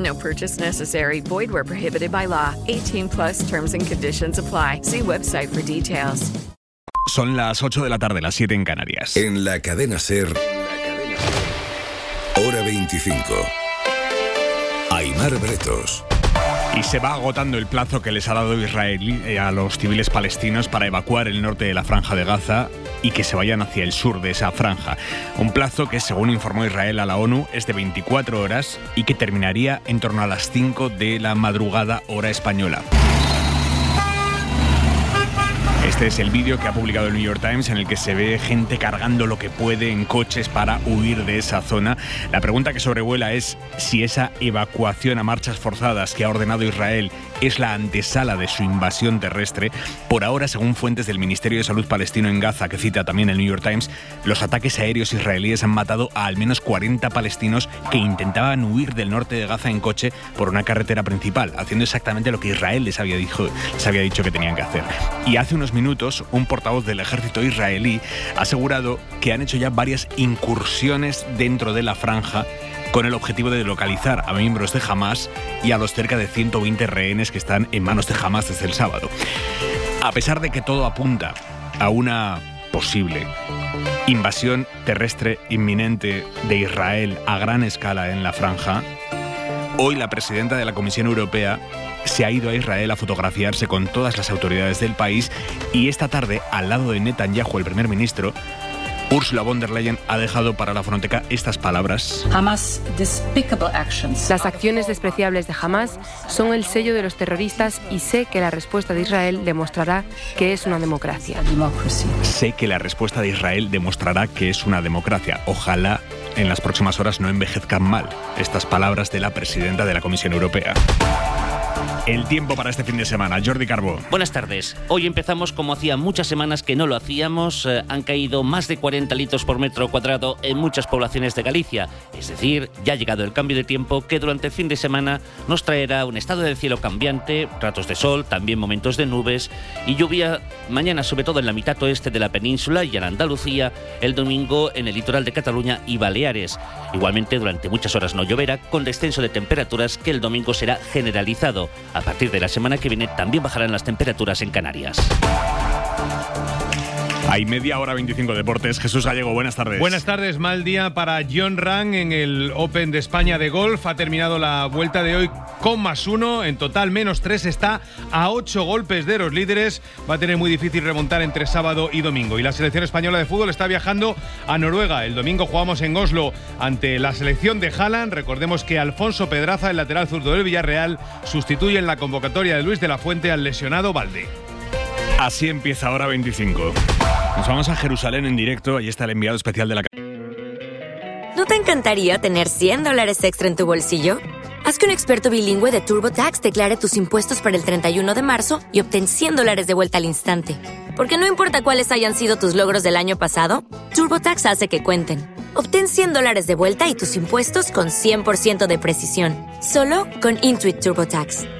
No purchase necessary. Void where prohibited by law. 18 plus terms and conditions apply. See website for details. Son las 8 de la tarde, las 7 en Canarias. En la cadena Ser. Hora 25. Aymar Bretos. Y se va agotando el plazo que les ha dado Israel eh, a los civiles palestinos para evacuar el norte de la franja de Gaza y que se vayan hacia el sur de esa franja. Un plazo que, según informó Israel a la ONU, es de 24 horas y que terminaría en torno a las 5 de la madrugada hora española. Este es el vídeo que ha publicado el New York Times en el que se ve gente cargando lo que puede en coches para huir de esa zona. La pregunta que sobrevuela es si esa evacuación a marchas forzadas que ha ordenado Israel es la antesala de su invasión terrestre. Por ahora, según fuentes del Ministerio de Salud palestino en Gaza, que cita también el New York Times, los ataques aéreos israelíes han matado a al menos 40 palestinos que intentaban huir del norte de Gaza en coche por una carretera principal, haciendo exactamente lo que Israel les había, dicho, les había dicho que tenían que hacer. Y hace unos minutos, un portavoz del ejército israelí ha asegurado que han hecho ya varias incursiones dentro de la franja con el objetivo de localizar a miembros de Hamas y a los cerca de 120 rehenes que están en manos de Hamas desde el sábado. A pesar de que todo apunta a una posible invasión terrestre inminente de Israel a gran escala en la franja, hoy la presidenta de la Comisión Europea se ha ido a Israel a fotografiarse con todas las autoridades del país y esta tarde, al lado de Netanyahu, el primer ministro, Ursula von der Leyen ha dejado para la fronteca estas palabras. Las acciones despreciables de Hamas son el sello de los terroristas y sé que la respuesta de Israel demostrará que es una democracia. Sé que la respuesta de Israel demostrará que es una democracia. Ojalá en las próximas horas no envejezcan mal estas palabras de la presidenta de la Comisión Europea. El tiempo para este fin de semana. Jordi Carbo. Buenas tardes. Hoy empezamos como hacía muchas semanas que no lo hacíamos. Eh, han caído más de 40 litros por metro cuadrado en muchas poblaciones de Galicia. Es decir, ya ha llegado el cambio de tiempo que durante el fin de semana nos traerá un estado del cielo cambiante, ratos de sol, también momentos de nubes y lluvia mañana sobre todo en la mitad oeste de la península y en Andalucía, el domingo en el litoral de Cataluña y Baleares. Igualmente durante muchas horas no lloverá con descenso de temperaturas que el domingo será generalizado. A partir de la semana que viene también bajarán las temperaturas en Canarias. Hay media hora 25 deportes. Jesús Gallego, buenas tardes. Buenas tardes, mal día para John Rang en el Open de España de golf. Ha terminado la vuelta de hoy con más uno, en total menos tres. Está a ocho golpes de los líderes. Va a tener muy difícil remontar entre sábado y domingo. Y la selección española de fútbol está viajando a Noruega. El domingo jugamos en Oslo ante la selección de Haaland. Recordemos que Alfonso Pedraza, el lateral zurdo del Villarreal, sustituye en la convocatoria de Luis de la Fuente al lesionado Valde. Así empieza ahora 25. Nos vamos a Jerusalén en directo. Ahí está el enviado especial de la... ¿No te encantaría tener 100 dólares extra en tu bolsillo? Haz que un experto bilingüe de TurboTax declare tus impuestos para el 31 de marzo y obtén 100 dólares de vuelta al instante. Porque no importa cuáles hayan sido tus logros del año pasado, TurboTax hace que cuenten. Obtén 100 dólares de vuelta y tus impuestos con 100% de precisión. Solo con Intuit TurboTax.